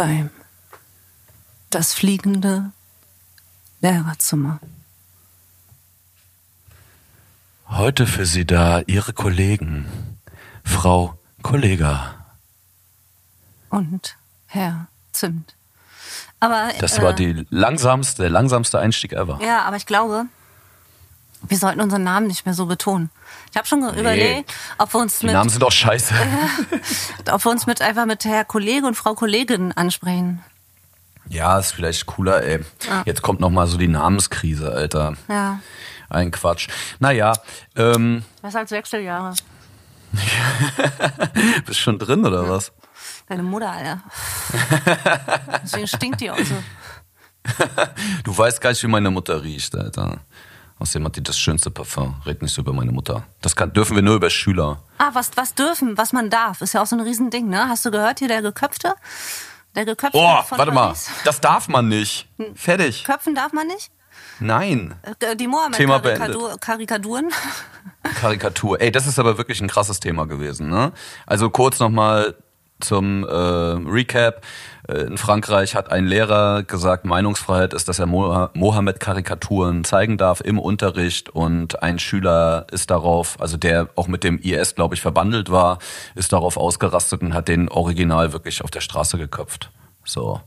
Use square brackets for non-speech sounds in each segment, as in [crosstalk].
beim Das fliegende Lehrerzimmer. Heute für Sie da Ihre Kollegen, Frau Kollega. Und Herr Zimt. Aber, Das äh, war die langsamste, der langsamste Einstieg ever. Ja, aber ich glaube, wir sollten unseren Namen nicht mehr so betonen. Ich habe schon überlegt, ob wir uns Die mit, Namen sind doch scheiße. [laughs] ob wir uns mit einfach mit Herr Kollege und Frau Kollegin ansprechen. Ja, ist vielleicht cooler, ey. Ja. Jetzt kommt noch mal so die Namenskrise, Alter. Ja, Ein Quatsch. Naja, ähm, was als Wechseljahre. [laughs] bist schon drin oder was? Deine Mutter, Alter. [laughs] Deswegen stinkt die auch so. Du weißt gar nicht, wie meine Mutter riecht, Alter. Außerdem hat die das schönste Parfum. Red nicht so über meine Mutter. Das kann, dürfen wir nur über Schüler. Ah, was, was dürfen, was man darf, ist ja auch so ein Riesending, ne? Hast du gehört hier, der Geköpfte? Der Geköpfte Oh, von warte mal. Paris? Das darf man nicht. Fertig. Köpfen darf man nicht? Nein. Äh, Die. Mohammed-Karikaturen? Karikatur. Ey, das ist aber wirklich ein krasses Thema gewesen. Ne? Also kurz nochmal zum äh, Recap. Äh, In Frankreich hat ein Lehrer gesagt, Meinungsfreiheit ist, dass er Mo Mohammed-Karikaturen zeigen darf im Unterricht und ein Schüler ist darauf, also der auch mit dem IS, glaube ich, verbandelt war, ist darauf ausgerastet und hat den Original wirklich auf der Straße geköpft. So.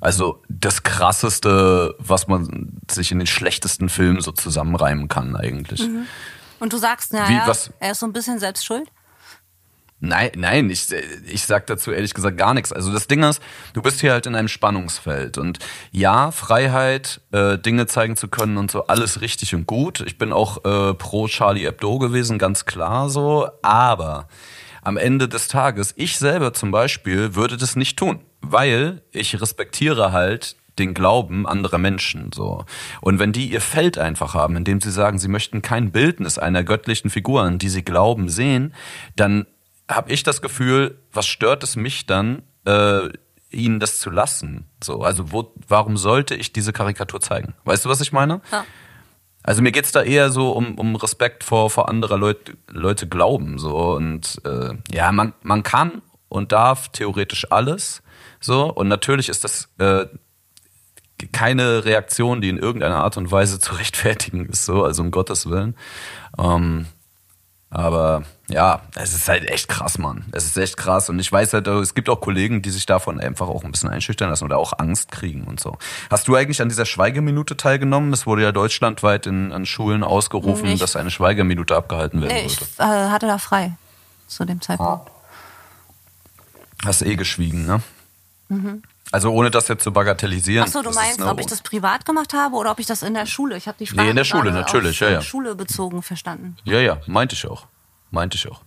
Also das krasseste, was man sich in den schlechtesten Filmen so zusammenreimen kann eigentlich. Und du sagst, na Wie, ja, was? er ist so ein bisschen selbst schuld? Nein, nein, ich, ich sag dazu ehrlich gesagt gar nichts. Also das Ding ist, du bist hier halt in einem Spannungsfeld und ja, Freiheit, äh, Dinge zeigen zu können und so, alles richtig und gut. Ich bin auch äh, pro Charlie Hebdo gewesen, ganz klar so, aber am Ende des Tages, ich selber zum Beispiel würde das nicht tun, weil ich respektiere halt den Glauben anderer Menschen so. Und wenn die ihr Feld einfach haben, indem sie sagen, sie möchten kein Bildnis einer göttlichen Figur, an die sie glauben, sehen, dann habe ich das Gefühl, was stört es mich dann, äh, ihnen das zu lassen? So, also wo, warum sollte ich diese Karikatur zeigen? Weißt du, was ich meine? Ja. Also mir geht's da eher so um, um Respekt vor, vor anderer Leute, Leute glauben. So. Und äh, ja, man, man kann und darf theoretisch alles. So. Und natürlich ist das äh, keine Reaktion, die in irgendeiner Art und Weise zu [laughs] rechtfertigen ist, so, also um Gottes Willen. Ähm, aber ja, es ist halt echt krass, Mann. Es ist echt krass. Und ich weiß halt, es gibt auch Kollegen, die sich davon einfach auch ein bisschen einschüchtern lassen oder auch Angst kriegen und so. Hast du eigentlich an dieser Schweigeminute teilgenommen? Es wurde ja deutschlandweit in, an Schulen ausgerufen, Nicht. dass eine Schweigeminute abgehalten werden ich sollte. äh, hatte da frei zu dem Zeitpunkt. Hast eh geschwiegen, ne? Also ohne das jetzt zu bagatellisieren. Achso, du das meinst, ob ich das privat gemacht habe oder ob ich das in der Schule? Ich habe die Frage Nee, in der Schule, natürlich, ja, ja. Schule bezogen verstanden. Ja, ja, meinte ich auch. Meinte ich auch.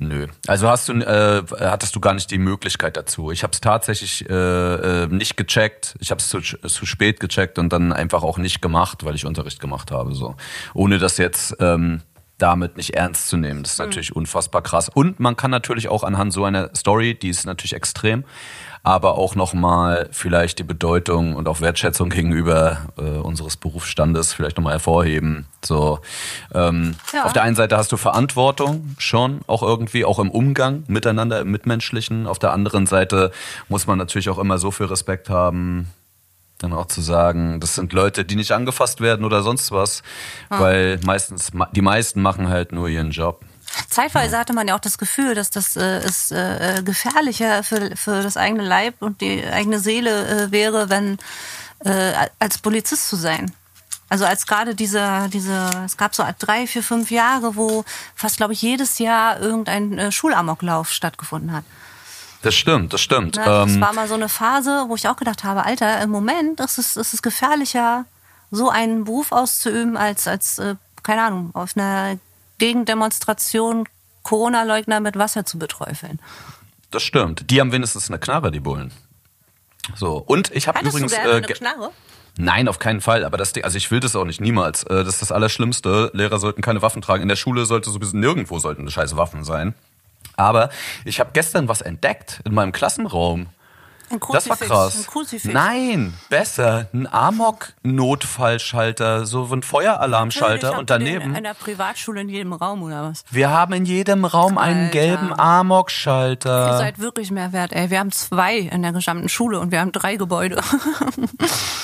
Nö. Also hast du, äh, hattest du gar nicht die Möglichkeit dazu. Ich habe es tatsächlich äh, äh, nicht gecheckt. Ich habe es zu, zu spät gecheckt und dann einfach auch nicht gemacht, weil ich Unterricht gemacht habe. So, ohne das jetzt ähm, damit nicht ernst zu nehmen. Das ist natürlich unfassbar krass. Und man kann natürlich auch anhand so einer Story, die ist natürlich extrem, aber auch nochmal vielleicht die Bedeutung und auch Wertschätzung gegenüber äh, unseres Berufsstandes vielleicht nochmal hervorheben. So, ähm, Ja. auf der einen Seite hast du Verantwortung schon, auch irgendwie, auch im Umgang miteinander, im Mitmenschlichen. Auf der anderen Seite muss man natürlich auch immer so viel Respekt haben, dann auch zu sagen, das sind Leute, die nicht angefasst werden oder sonst was, weil meistens, die meisten machen halt nur ihren Job. Zeitweise hatte man ja auch das Gefühl, dass das äh, ist, äh, gefährlicher für, für das eigene Leib und die eigene Seele äh, wäre, wenn äh, als Polizist zu sein. Also als gerade diese, diese, es gab so drei, vier, fünf Jahre, wo fast, glaube ich, jedes Jahr irgendein äh, Schulamoklauf stattgefunden hat. Das stimmt, das stimmt. Ne? Das Ähm, war mal so eine Phase, wo ich auch gedacht habe, Alter, im Moment ist es, ist es gefährlicher, so einen Beruf auszuüben, als, als äh, keine Ahnung, auf einer Gegendemonstration Corona-Leugner mit Wasser zu beträufeln. das stimmt. Die haben wenigstens eine Knarre, die Bullen. So, und ich habe übrigens. du gerne eine Knarre? Nein, auf keinen Fall. Aber das, Ding- also ich will das auch nicht, niemals. Äh, Das ist das Allerschlimmste. Lehrer sollten keine Waffen tragen. In der Schule sollte sowieso nirgendwo sollten scheiße Waffen sein. Aber ich habe gestern was entdeckt in meinem Klassenraum. Ein Das war krass. ein Kruzifix. Nein, besser. Ein Amok-Notfallschalter, so ein Feueralarmschalter und ihr daneben. In der Privatschule in jedem Raum oder was? Wir haben in jedem Raum einen Alter. gelben Ihr Amok-Schalter. seid wirklich mehr wert, ey. Wir haben zwei in der gesamten Schule und wir haben drei Gebäude. [laughs]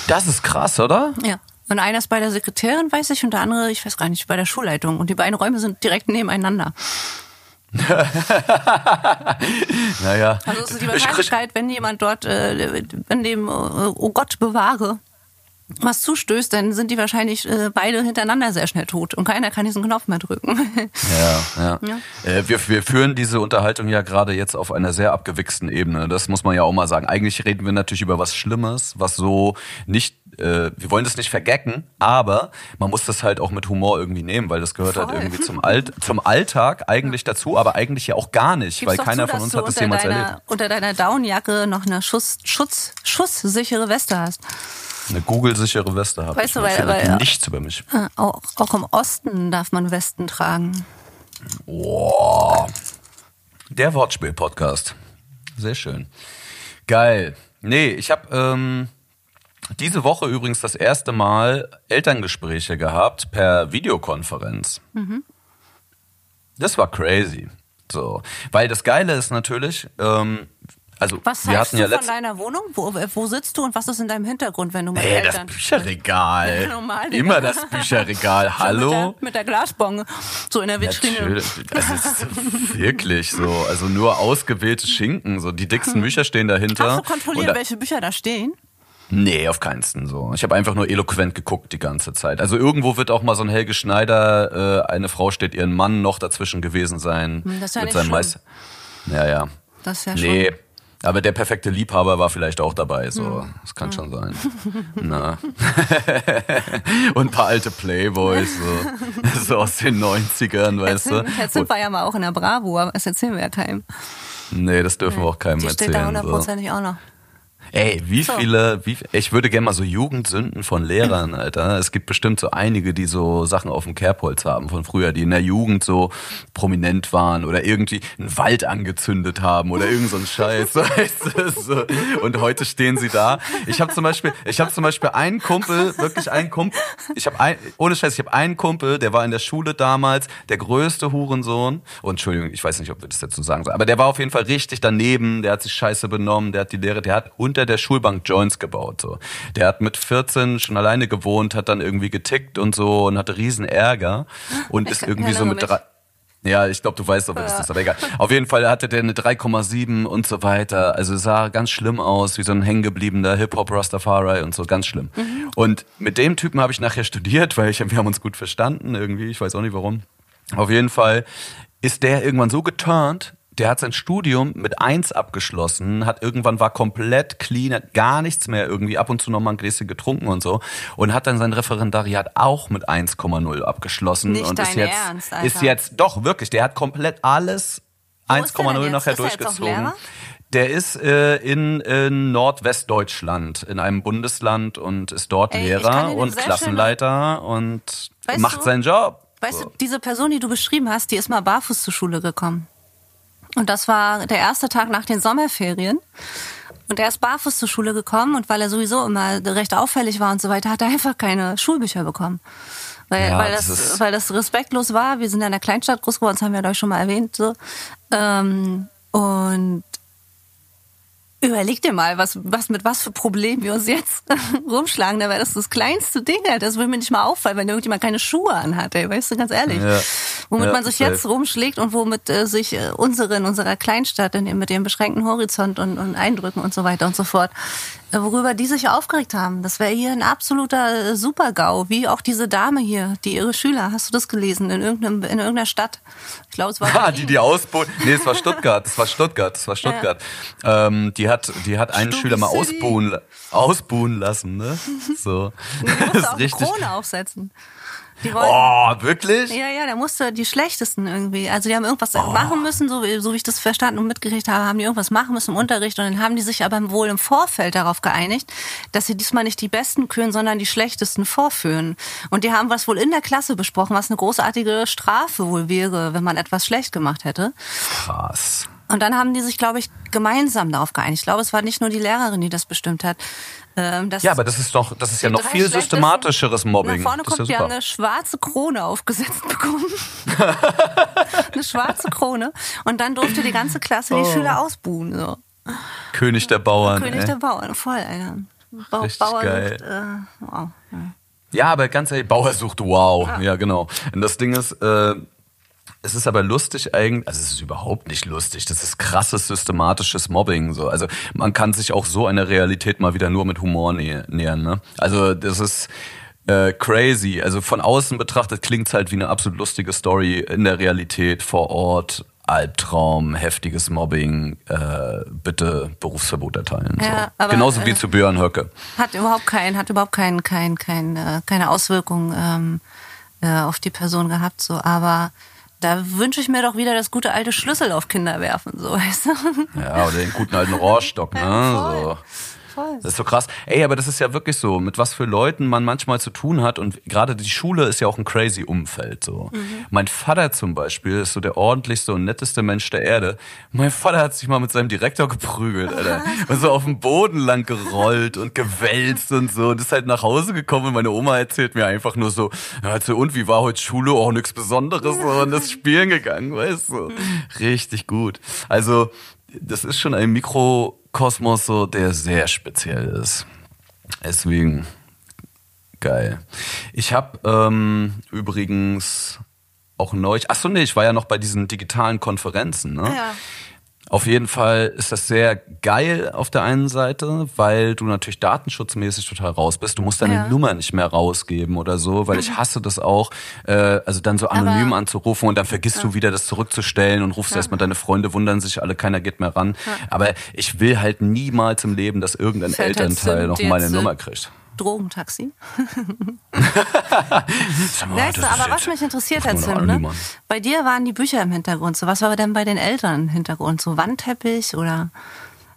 Das ist krass, oder? ja. Und einer ist bei der Sekretärin, weiß ich, und der andere, ich weiß gar nicht, bei der Schulleitung. Und die beiden Räume sind direkt nebeneinander. [laughs] Naja. Also es ist die Wahrscheinlichkeit, wenn jemand dort, äh, wenn dem, äh, oh Gott bewahre, was zustößt, dann sind die wahrscheinlich äh, beide hintereinander sehr schnell tot und keiner kann diesen Knopf mehr drücken. [laughs] Ja, ja. Äh, wir, wir führen diese Unterhaltung ja gerade jetzt auf einer sehr abgewichsten Ebene. Das muss man ja auch mal sagen. Eigentlich reden wir natürlich über was Schlimmes, was so nicht, äh, wir wollen das nicht vergecken, aber man muss das halt auch mit Humor irgendwie nehmen, weil das gehört halt Voll. irgendwie zum, Alt, zum Alltag eigentlich dazu, aber eigentlich ja auch gar nicht, Gib's weil keiner zu, von uns hat das jemals deiner, erlebt. Unter deiner Downjacke noch eine Schuss, Schutz, schusssichere Weste hast. Eine Google-sichere Weste habe Weißt ich. du, weil- weil- nichts über mich. Äh, Auch, auch im Osten darf man Westen tragen. Boah. Der Wortspiel-Podcast. Sehr schön. Geil. Nee, ich habe ähm, diese Woche übrigens das erste Mal Elterngespräche gehabt per Videokonferenz. Das war crazy. So, weil das Geile ist natürlich, ähm, also Was wir hatten du ja von deiner Wohnung? Wo, wo sitzt du und was ist in deinem Hintergrund, wenn du mit Ey, das. Bücherregal. Normal. Immer das Bücherregal. [laughs] Mit Hallo? der, mit der Glasbonge, so in der Vitrine. Also es ist [laughs] wirklich so. Also nur ausgewählte Schinken. So die dicksten Bücher stehen dahinter. Hast du kontrolliert, Und da- welche Bücher da stehen? Nee, auf keinsten so. Ich habe einfach nur eloquent geguckt die ganze Zeit. Also irgendwo wird auch mal so ein Helge Schneider, äh, eine Frau steht ihren Mann noch dazwischen gewesen sein. Hm, das ist ja mit nicht seinem schlimm. Mais. Ja, ja. Das ist ja Nee. schon... Aber der perfekte Liebhaber war vielleicht auch dabei, so. Hm. Das kann schon sein. [laughs] Na. [laughs] Und ein paar alte Playboys, so, [laughs] so aus den 90ern, weißt du. sind wir ja mal auch in der Bravo, aber das erzählen wir ja keinem. Nee, das dürfen wir auch keinem Die erzählen. steht da so. hundertprozentig auch noch. Ey, wie So. viele, wie, ich würde gerne mal so Jugendsünden von Lehrern, [laughs] Alter. Es gibt bestimmt so einige, die so Sachen auf dem Kerbholz haben von früher, die in der Jugend so prominent waren oder irgendwie einen Wald angezündet haben oder irgend so ein Scheiß, [laughs] weißt du, so. Und heute stehen sie da. Ich habe zum Beispiel, ich habe zum Beispiel einen Kumpel, wirklich einen Kumpel, ich habe ein, ohne Scheiß, ich habe einen Kumpel, der war in der Schule damals der größte Hurensohn. Und Entschuldigung, ich weiß nicht, ob wir das dazu sagen sollen, aber der war auf jeden Fall richtig daneben, der hat sich scheiße benommen, der hat die Lehre, der hat unter der Schulbank Joints gebaut, so. Der hat mit 14 schon alleine gewohnt, hat dann irgendwie getickt und so und hatte riesen Ärger und ist [laughs] irgendwie so mit drei, ja, ich glaube, du weißt doch, wer das ist, aber egal. Auf jeden Fall hatte der eine 3,7 und so weiter. Also sah ganz schlimm aus, wie so ein hängengebliebener Hip-Hop-Rastafari und so, ganz schlimm. Und mit dem Typen habe ich nachher studiert, weil ich, wir haben uns gut verstanden irgendwie, ich weiß auch nicht warum. Auf jeden Fall ist der irgendwann so geturnt, der hat sein Studium mit eins abgeschlossen, hat irgendwann war komplett clean, hat gar nichts mehr irgendwie ab und zu noch mal ein Gläschen getrunken und so und hat dann sein Referendariat auch mit 1,0 abgeschlossen Nicht und ist jetzt Ernst, ist jetzt doch wirklich, der hat komplett alles Wo ist der denn 1,0 jetzt? nachher er durchgezogen. Der ist äh, in, in Nordwestdeutschland, in einem Bundesland und ist dort Ey, Lehrer und Klassenleiter und Weißt macht du- seinen Job. Weißt du, diese Person, die du beschrieben hast, die ist mal barfuß zur Schule gekommen. Und das war der erste Tag nach den Sommerferien. Und er ist barfuß zur Schule gekommen und weil er sowieso immer recht auffällig war und so weiter, hat er einfach keine Schulbücher bekommen. Weil, Ja, weil, das das, weil das respektlos war. Wir sind ja in einer Kleinstadt groß geworden, das haben wir ja euch schon mal erwähnt. So. Ähm, und Überleg dir mal, was, was, mit was für Problemen wir uns jetzt [laughs] rumschlagen. Da wäre das das kleinste Ding. Das würde mir nicht mal auffallen, wenn irgendjemand keine Schuhe anhat. Ey. Weißt du, ganz ehrlich. Ja. Womit Ja, man sich jetzt rumschlägt und womit äh, sich äh, unsere in unserer Kleinstadt in, mit dem beschränkten Horizont und, und Eindrücken und so weiter und so fort, äh, worüber die sich aufgeregt haben. Das wäre hier ein absoluter äh, Super-GAU. Wie auch diese Dame hier, die ihre Schüler, hast du das gelesen, in, irgendeinem, in irgendeiner Stadt? Ich glaube, es war Berlin. [laughs] die die ausbuhen. Nee, es war Stuttgart. Es war Stuttgart. Es war Stuttgart. Ähm, die hat, die hat einen Stupid Schüler mal ausbuhen, ausbuhen lassen, ne? So. Die Das [laughs] musste auch eine richtig. Krone aufsetzen. Die Oh, wirklich? Ja, ja, der musste die schlechtesten irgendwie. Also die haben irgendwas Oh. machen müssen, so, wie- so wie ich das verstanden und mitgekriegt habe, haben die irgendwas machen müssen im Unterricht und dann haben die sich aber wohl im Vorfeld darauf geeinigt, dass sie diesmal nicht die Besten küren, sondern die schlechtesten vorführen. Und die haben was wohl in der Klasse besprochen, was eine großartige Strafe wohl wäre, wenn man etwas schlecht gemacht hätte. Krass. Und dann haben die sich, glaube ich, gemeinsam darauf geeinigt. Ich glaube, es war nicht nur die Lehrerin, die das bestimmt hat. Ähm, ja, aber das ist doch, das ist ja noch viel systematischeres Mobbing. Nach vorne das kommt, ja wir haben eine schwarze Krone aufgesetzt bekommen. [laughs] eine schwarze Krone. Und dann durfte die ganze Klasse die oh. Schüler ausbuhen. So. König der Bauern. König ey. der Bauern, voll, Alter. Ba Richtig Bauer geil. Sucht, äh, wow. Ja. aber ganz ehrlich, Bauer sucht wow. Ja, ja genau. Und das Ding ist, äh, es ist aber lustig eigentlich, also es ist überhaupt nicht lustig. Das ist krasses systematisches Mobbing. So. Also man kann sich auch so eine Realität mal wieder nur mit Humor nä nähern. Ne? Also das ist äh, crazy. Also von außen betrachtet klingt es halt wie eine absolut lustige Story in der Realität vor Ort. Albtraum, heftiges Mobbing, äh, bitte Berufsverbot erteilen. Ja, so. aber, Genauso wie äh, zu Björn Höcke. Hat überhaupt kein, hat überhaupt kein, kein, kein, äh, keine Auswirkung ähm, äh, auf die Person gehabt. So, aber da wünsche ich mir doch wieder das gute alte Schlüssel auf Kinder werfen, so weißt du? Ja, oder den guten alten Rohrstock, ne? Ja, so. Voll. Das ist so krass. Ey, aber das ist ja wirklich so, mit was für Leuten man manchmal zu tun hat. Und gerade die Schule ist ja auch ein crazy Umfeld. So. Mhm. Mein Vater zum Beispiel ist so der ordentlichste und netteste Mensch der Erde. Mein Vater hat sich mal mit seinem Direktor geprügelt, Alter. [laughs] Und so auf dem Boden lang gerollt und gewälzt und so. Und ist halt nach Hause gekommen und meine Oma erzählt mir einfach nur so, also, und wie war heute Schule? Auch oh, nichts Besonderes. So, und das Spielen gegangen, weißt du. Mhm. Richtig gut. Also, das ist schon ein Mikrokosmos, so, der sehr speziell ist. Deswegen geil. Ich habe ähm, übrigens auch neu. Achso, nee, ich war ja noch bei diesen digitalen Konferenzen. Ne? Ja. Auf jeden Fall ist das sehr geil auf der einen Seite, weil du natürlich datenschutzmäßig total raus bist. Du musst deine ja. Nummer nicht mehr rausgeben oder so, weil ich mhm. hasse das auch, äh, also dann so anonym Aber, anzurufen und dann vergisst ja. du wieder das zurückzustellen und rufst ja. erstmal deine Freunde, wundern sich alle, keiner geht mehr ran. Ja. Aber ich will halt niemals im Leben, dass irgendein Fällt Elternteil noch meine Nummer kriegt. Drogentaxi. [laughs] weißt du, aber was mich interessiert hat, Sim, ne? bei dir waren die Bücher im Hintergrund. So, was war denn bei den Eltern im Hintergrund? So Wandteppich oder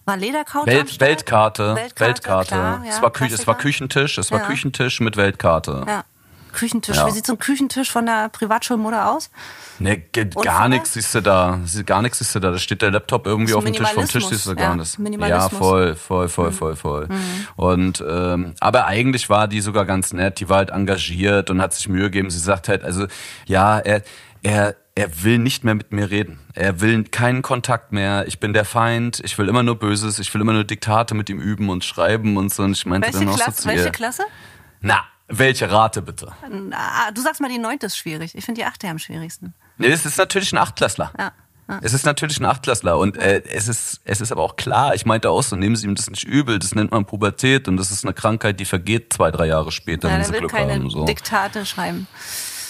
war Ledercouch? Welt, Weltkarte. Weltkarte. Weltkarte. Klar, ja, es, war Kü es war Küchentisch. Es war ja. Küchentisch mit Weltkarte. Ja. Küchentisch. Ja. Wie sieht so ein Küchentisch von der Privatschulmutter aus? Ne, gar nichts siehst du da. Gar nichts siehst du da. Da steht der Laptop irgendwie auf dem Tisch. Vom Tisch siehst du gar ja, nichts. Ja, voll, voll, voll, mhm. voll, voll. Mhm. Und ähm, aber eigentlich war die sogar ganz nett. Die war halt engagiert und hat sich Mühe gegeben. Sie sagt halt, also ja, er, er er will nicht mehr mit mir reden. Er will keinen Kontakt mehr. Ich bin der Feind. Ich will immer nur Böses. Ich will immer nur Diktate mit ihm üben und schreiben und so. Und ich meinte welche dann auch Klasse, so Welche Klasse? Na, welche Rate bitte? Du sagst mal, die neunte ist schwierig. Ich finde die achte am schwierigsten. Nee, es ist natürlich ein Achtklässler. Ja. Ja. Es ist natürlich ein Achtklässler und äh, es ist es ist aber auch klar. Ich meinte auch so, nehmen Sie ihm das nicht übel. Das nennt man Pubertät und das ist eine Krankheit, die vergeht zwei drei Jahre später, ja, wenn Sie Glück keine haben. So. Diktate schreiben.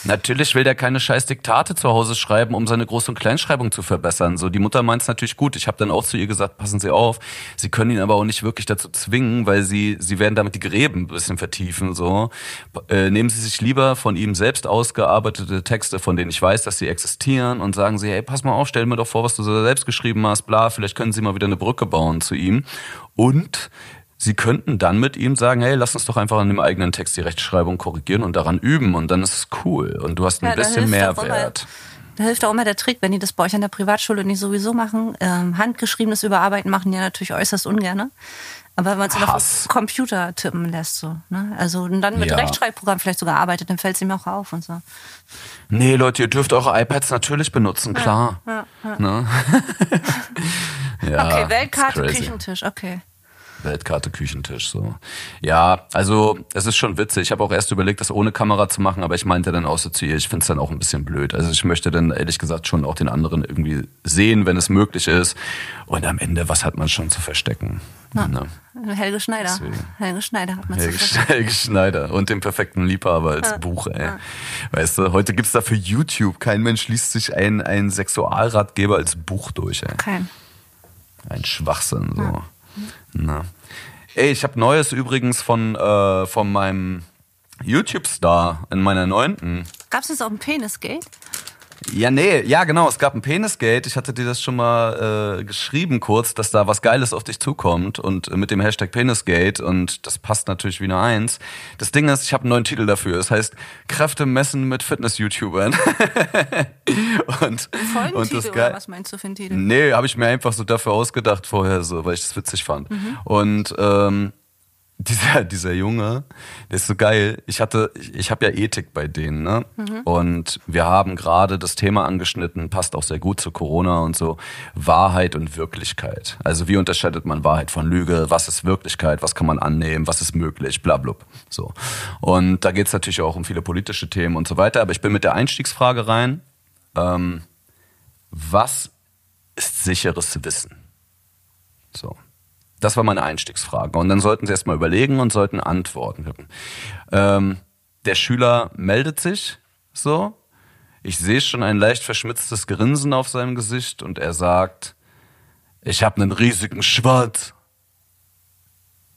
Natürlich will der keine scheiß Diktate zu Hause schreiben, um seine Groß- und Kleinschreibung zu verbessern. So, die Mutter meint es natürlich gut. Ich habe dann auch zu ihr gesagt, passen Sie auf. Sie können ihn aber auch nicht wirklich dazu zwingen, weil sie, sie werden damit die Gräben ein bisschen vertiefen. So, äh, nehmen Sie sich lieber von ihm selbst ausgearbeitete Texte, von denen ich weiß, dass sie existieren, und sagen Sie, hey, pass mal auf, stell mir doch vor, was du selbst geschrieben hast, bla, vielleicht können Sie mal wieder eine Brücke bauen zu ihm. Und Sie könnten dann mit ihm sagen, hey, lass uns doch einfach an dem eigenen Text die Rechtschreibung korrigieren und daran üben und dann ist es cool und du hast ein ja, bisschen Mehrwert. Da hilft auch immer der Trick, wenn die das bei euch an der Privatschule nicht sowieso machen. Ähm, handgeschriebenes Überarbeiten machen die ja natürlich äußerst ungern. Aber wenn man es auf Computer tippen lässt, so. Ne? Also und dann mit ja. Rechtschreibprogramm vielleicht sogar arbeitet, dann fällt es ihm auch auf und so. Nee, Leute, ihr dürft eure iPads natürlich benutzen, klar. Ja, ja, ne? [laughs] okay, Weltkarte, Küchentisch, okay. Weltkarte Küchentisch so. Ja, also es ist schon witzig. Ich habe auch erst überlegt, das ohne Kamera zu machen, aber ich meinte dann auch so zu ihr, ich finde es dann auch ein bisschen blöd. Also ich möchte dann ehrlich gesagt schon auch den anderen irgendwie sehen, wenn es möglich ist. Und am Ende, was hat man schon zu verstecken? Na, ne? Helge Schneider. Deswegen. Helge Schneider hat man Helge, zu verstecken. Helge Schneider und den perfekten Liebhaber als ja. Buch, ey. Ja. Weißt du, heute gibt's da für YouTube, kein Mensch liest sich einen, einen Sexualratgeber als Buch durch, ey. Kein. Ein Schwachsinn, so. Ja. Na. Ey, ich habe Neues übrigens von, äh, von meinem YouTube-Star in meiner neunten. Gab's jetzt auch ein Penisgate? Ja, nee, ja, genau. Es gab ein Penisgate. Ich hatte dir das schon mal äh, geschrieben kurz, dass da was Geiles auf dich zukommt und äh, mit dem Hashtag Penisgate und das passt natürlich wie eine Eins. Das Ding ist, ich habe einen neuen Titel dafür. Es heißt Kräfte messen mit Fitness-YouTubern. [laughs] und und das geil. was meinst du für einen Titel? Nee, habe ich mir einfach so dafür ausgedacht vorher, so, weil ich das witzig fand. Mhm. Und ähm, dieser, dieser Junge, der ist so geil. Ich hatte, ich, ich habe ja Ethik bei denen, ne? Mhm. Und wir haben gerade das Thema angeschnitten, passt auch sehr gut zu Corona und so. Wahrheit und Wirklichkeit. Also wie unterscheidet man Wahrheit von Lüge? Was ist Wirklichkeit? Was kann man annehmen? Was ist möglich? Blablub. So. Und da geht's natürlich auch um viele politische Themen und so weiter. Aber ich bin mit der Einstiegsfrage rein. Ähm, was ist sicheres Wissen? So. Das war meine Einstiegsfrage. Und dann sollten Sie erstmal überlegen und sollten antworten. Ähm, der Schüler meldet sich so. Ich sehe schon ein leicht verschmitztes Grinsen auf seinem Gesicht und er sagt, ich habe einen riesigen Schwanz.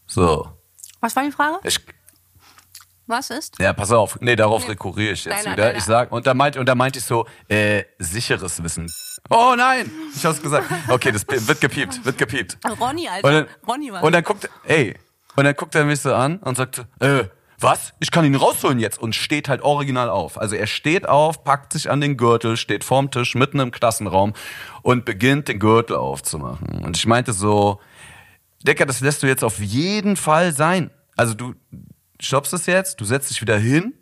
So. Was war die Frage? Ich, was ist? Ja, pass auf. Nee, darauf nee. rekurriere ich jetzt deiner, wieder. Deiner. Ich sag, und da meinte, und da meinte ich so, äh, sicheres Wissen. Oh nein! Ich hab's gesagt. Okay, das wird gepiept, wird gepiept. Ronny, Alter. Und dann, Ronny war Und dann guckt, ey, und dann guckt er mich so an und sagt, äh, was? Ich kann ihn rausholen jetzt und steht halt original auf. Also er steht auf, packt sich an den Gürtel, steht vorm Tisch mitten im Klassenraum und beginnt den Gürtel aufzumachen. Und ich meinte so, Decker, das lässt du jetzt auf jeden Fall sein. Also du, stoppst es jetzt, du setzt dich wieder hin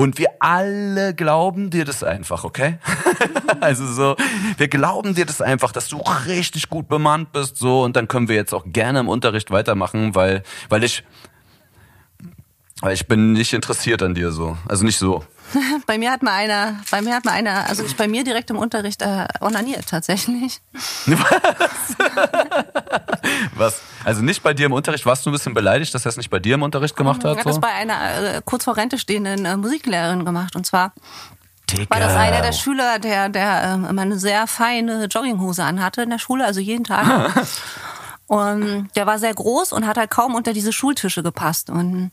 und wir alle glauben dir das einfach, okay? [laughs] also so, wir glauben dir das einfach, dass du richtig gut bemannt bist, so, und dann können wir jetzt auch gerne im Unterricht weitermachen, weil, weil ich, weil ich bin nicht interessiert an dir so. Also nicht so. [laughs] bei mir hat mal einer, bei mir hat mal einer, also ich bei mir direkt im Unterricht äh, onaniert tatsächlich. Was? [laughs] Was? Also nicht bei dir im Unterricht, warst du ein bisschen beleidigt, dass er es nicht bei dir im Unterricht gemacht hat? Hat so? das bei einer äh, kurz vor Rente stehenden äh, Musiklehrerin gemacht und zwar Digga. war das einer der Schüler, der, der äh, immer eine sehr feine Jogginghose anhatte in der Schule, also jeden Tag. [laughs] und der war sehr groß und hat halt kaum unter diese Schultische gepasst und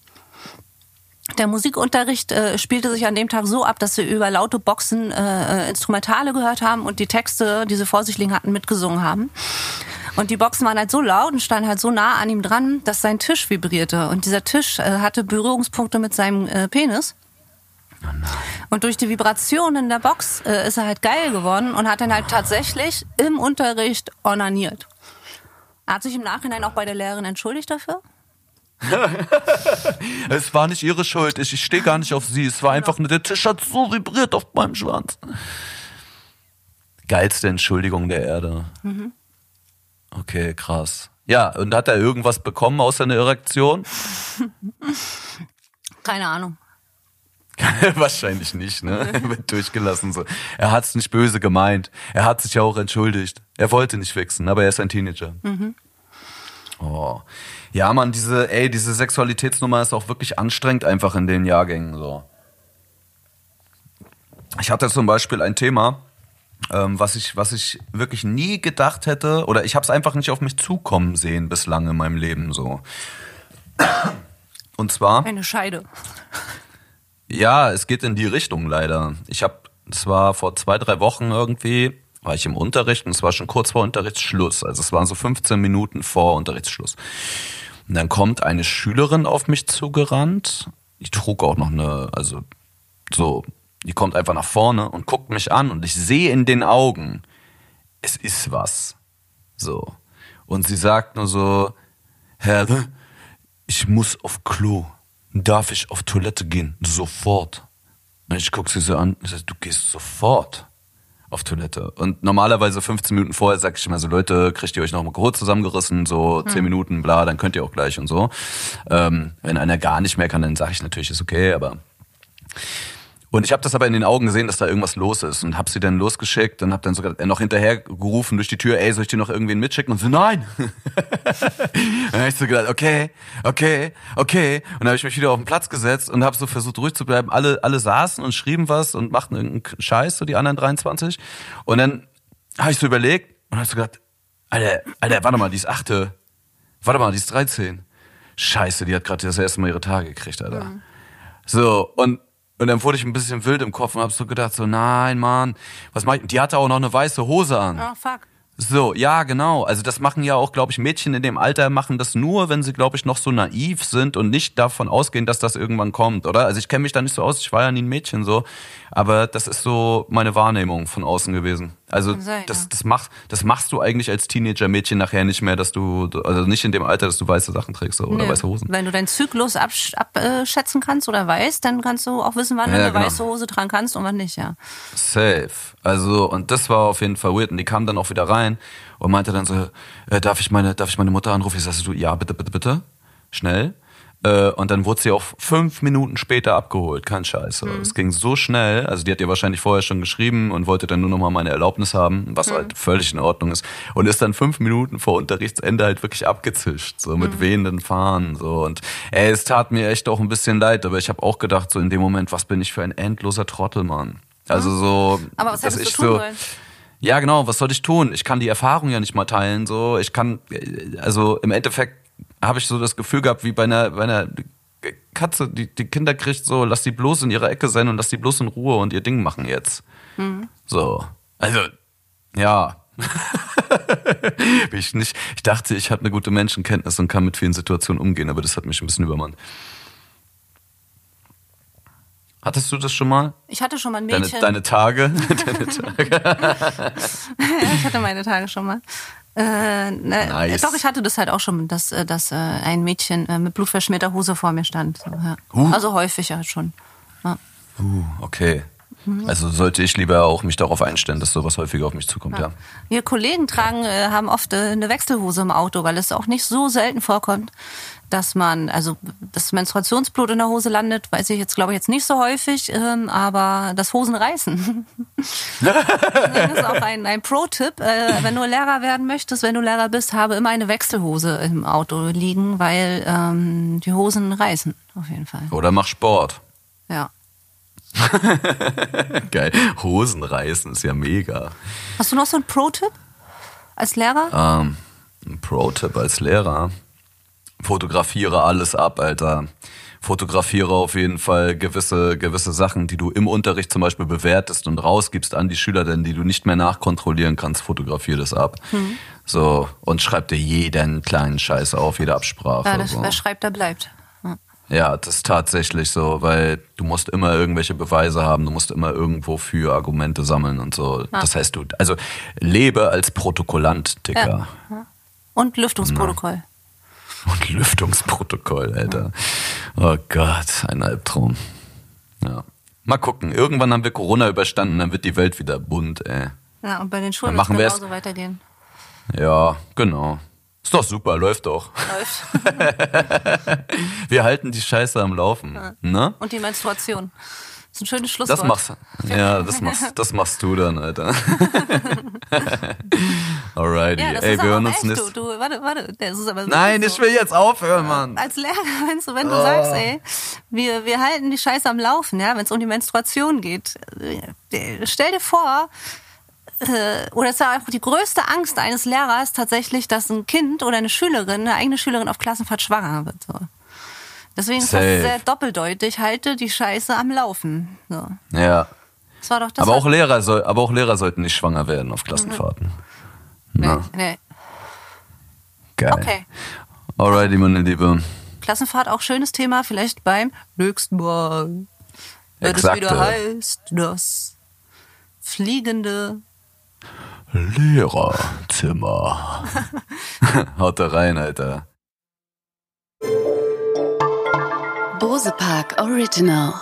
der Musikunterricht äh, spielte sich an dem Tag so ab, dass wir über laute Boxen äh, Instrumentale gehört haben und die Texte, die sie vor sich liegen hatten, mitgesungen haben. Und die Boxen waren halt so laut und standen halt so nah an ihm dran, dass sein Tisch vibrierte. Und dieser Tisch äh, hatte Berührungspunkte mit seinem äh, Penis. Oh und durch die Vibration in der Box äh, ist er halt geil geworden und hat dann halt tatsächlich im Unterricht onaniert. Er hat sich im Nachhinein auch bei der Lehrerin entschuldigt dafür. [laughs] es war nicht ihre Schuld. Ich, ich stehe gar nicht auf sie. Es war einfach nur, der Tisch hat so vibriert auf meinem Schwanz. Geilste Entschuldigung der Erde. Mhm. Okay, krass. Ja, und hat er irgendwas bekommen außer eine Erektion? [laughs] Keine Ahnung. [laughs] Wahrscheinlich nicht, ne? Wird durchgelassen so. Er hat's nicht böse gemeint. Er hat sich ja auch entschuldigt. Er wollte nicht wechseln, aber er ist ein Teenager. Mhm. Oh. Ja, man, diese, ey, diese Sexualitätsnummer ist auch wirklich anstrengend einfach in den Jahrgängen so. Ich hatte zum Beispiel ein Thema, ähm, was ich, was ich wirklich nie gedacht hätte, oder ich habe es einfach nicht auf mich zukommen sehen bislang in meinem Leben so. Und zwar. Eine Scheide. Ja, es geht in die Richtung leider. Ich habe, es war vor zwei, drei Wochen irgendwie, war ich im Unterricht und es war schon kurz vor Unterrichtsschluss. Also es waren so 15 Minuten vor Unterrichtsschluss. Und dann kommt eine Schülerin auf mich zugerannt. Die trug auch noch eine, also so, die kommt einfach nach vorne und guckt mich an und ich sehe in den Augen, es ist was. So. Und sie sagt nur so, Herr, ich muss auf Klo. Darf ich auf Toilette gehen? Sofort. Und ich gucke sie so an, ich sage, du gehst sofort auf Toilette. Und normalerweise 15 Minuten vorher sag ich immer so, Leute, kriegt ihr euch noch mal kurz zusammengerissen, so 10 hm. Minuten, bla, dann könnt ihr auch gleich und so. Ähm, wenn einer gar nicht mehr kann, dann sage ich natürlich, ist okay, aber und ich habe das aber in den Augen gesehen, dass da irgendwas los ist und habe sie dann losgeschickt und habe dann sogar noch hinterher gerufen durch die Tür, ey, soll ich dir noch irgendwen mitschicken? Und so, nein. [laughs] dann habe ich so gedacht, okay, okay, okay. Und dann habe ich mich wieder auf den Platz gesetzt und habe so versucht ruhig zu bleiben. Alle, alle saßen und schrieben was und machten irgendeinen Scheiß, so die anderen 23. Und dann habe ich so überlegt und habe so gedacht, Alter, Alter, warte mal, die ist achte. Warte mal, die ist 13. Scheiße, die hat gerade das erste Mal ihre Tage gekriegt, Alter. Mhm. So, und Und dann wurde ich ein bisschen wild im Kopf und hab so gedacht, so, nein, Mann, was mach ich? Die hatte auch noch eine weiße Hose an. Oh, fuck. So, ja, genau. Also das machen ja auch, glaube ich, Mädchen in dem Alter machen das nur, wenn sie, glaube ich, noch so naiv sind und nicht davon ausgehen, dass das irgendwann kommt, oder? Also ich kenne mich da nicht so aus, ich war ja nie ein Mädchen so, aber das ist so meine Wahrnehmung von außen gewesen. Also sein, das, ja. das, machst, das machst du eigentlich als Teenager-Mädchen nachher nicht mehr, dass du, also nicht in dem Alter, dass du weiße Sachen trägst oder Nö. weiße Hosen. Wenn du deinen Zyklus absch- abschätzen kannst oder weißt, dann kannst du auch wissen, wann du Ja, eine genau. weiße Hose tragen kannst und wann nicht, ja. Safe. Also, und das war auf jeden Fall weird. Und die kam dann auch wieder rein und meinte dann so, äh, darf ich meine, darf ich meine Mutter anrufen? Ich sagte so, ja, bitte, bitte, bitte. Schnell. Äh, und dann wurde sie auch fünf Minuten später abgeholt. Kein Scheiß. so. Es ging so schnell. Also die hat ihr wahrscheinlich vorher schon geschrieben und wollte dann nur noch mal meine Erlaubnis haben, was halt völlig in Ordnung ist. Und ist dann fünf Minuten vor Unterrichtsende halt wirklich abgezischt. So mit wehenden Fahnen. So. Und ey, es tat mir echt auch ein bisschen leid. Aber ich habe auch gedacht, so in dem Moment, was bin ich für ein endloser Trottel, Mann. Also so, Aber was dass hättest ich du tun so, sollen? Ja, genau, was soll ich tun? Ich kann die Erfahrung ja nicht mal teilen, so. Ich kann, also im Endeffekt habe ich so das Gefühl gehabt, wie bei einer, bei einer Katze, die, die Kinder kriegt so, lass die bloß in ihrer Ecke sein und lass die bloß in Ruhe und ihr Ding machen jetzt. So. Also, ja. [laughs] Ich nicht, ich dachte, ich habe eine gute Menschenkenntnis und kann mit vielen Situationen umgehen, aber das hat mich ein bisschen übermannt. Hattest du das schon mal? Ich hatte schon mal ein Deine, Mädchen. deine Tage? [laughs] [laughs] deine Tage? ich hatte meine Tage schon mal. Äh, ne, Nice. Doch, ich hatte das halt auch schon, dass, äh, dass äh, ein Mädchen äh, mit blutverschmierter Hose vor mir stand. So, ja. Huh. Also häufig halt schon. Ja. Uh, okay. Also sollte ich lieber auch mich darauf einstellen, dass sowas häufiger auf mich zukommt, ja. Wir Kollegen tragen, äh, haben oft äh, eine Wechselhose im Auto, weil es auch nicht so selten vorkommt, dass man, also das Menstruationsblut in der Hose landet, weiß ich jetzt, glaube ich, jetzt nicht so häufig, ähm, aber das Hosen reißen. [laughs] das ist auch ein, ein Pro-Tipp. Äh, wenn du Lehrer werden möchtest, wenn du Lehrer bist, habe immer eine Wechselhose im Auto liegen, weil ähm, die Hosen reißen, auf jeden Fall. Oder mach Sport. Ja. [laughs] Geil. Hosen reißen ist ja mega. Hast du noch so einen Pro-Tipp als Lehrer? Ähm, ein Pro-Tipp als Lehrer. Fotografiere alles ab, Alter. Fotografiere auf jeden Fall gewisse, gewisse Sachen, die du im Unterricht zum Beispiel bewertest und rausgibst an die Schüler, denn die du nicht mehr nachkontrollieren kannst, fotografiere das ab. Hm. So, und schreib dir jeden kleinen Scheiß auf, jede Absprache. ja, das, so. wer schreibt, der bleibt. Ja. Ja, das ist tatsächlich so, weil du musst immer irgendwelche Beweise haben, du musst immer irgendwo für Argumente sammeln und so. Das heißt, du, also lebe als Protokollant, Dicker. Und Lüftungsprotokoll. Und Lüftungsprotokoll, Alter. Oh Gott, ein Albtraum. Ja. Mal gucken, irgendwann haben wir Corona überstanden, dann wird die Welt wieder bunt, ey. Ja, und bei den Schulen Dann machen es genauso weitergehen. Ja, genau. Ist doch super, läuft doch. Läuft. [laughs] Wir halten die Scheiße am Laufen. Ne? Und die Menstruation. Das ist ein schönes Schlusswort. Das machst ja, das machst, das machst du dann, Alter. [laughs] Alrighty. Ja, Ey, wir hören uns nächstes. du, du, warte, warte, das ist aber Nein, wirklich ich so. will jetzt aufhören, Mann. Als Lehrer, [laughs] wenn du, wenn du Oh. sagst, ey, wir, wir halten die Scheiße am Laufen, ja, wenn es um die Menstruation geht. äh, Stell dir vor, äh, oder es ist ja auch die größte Angst eines Lehrers tatsächlich, dass ein Kind oder eine Schülerin, eine eigene Schülerin auf Klassenfahrt schwanger wird. So. Deswegen ist das Safe. sehr doppeldeutig, halte die Scheiße am Laufen. So. Ja. Das war doch das. Aber war- auch Lehrer soll, aber auch Lehrer sollten nicht schwanger werden auf Klassenfahrten. nee, Na, nee. geil. Okay. Alrighty, meine Liebe. Klassenfahrt auch schönes Thema, vielleicht beim nächsten Mal. Wenn es wieder heißt, das fliegende. Lehrerzimmer. [laughs] Haut da rein, Alter. Bose Park Original.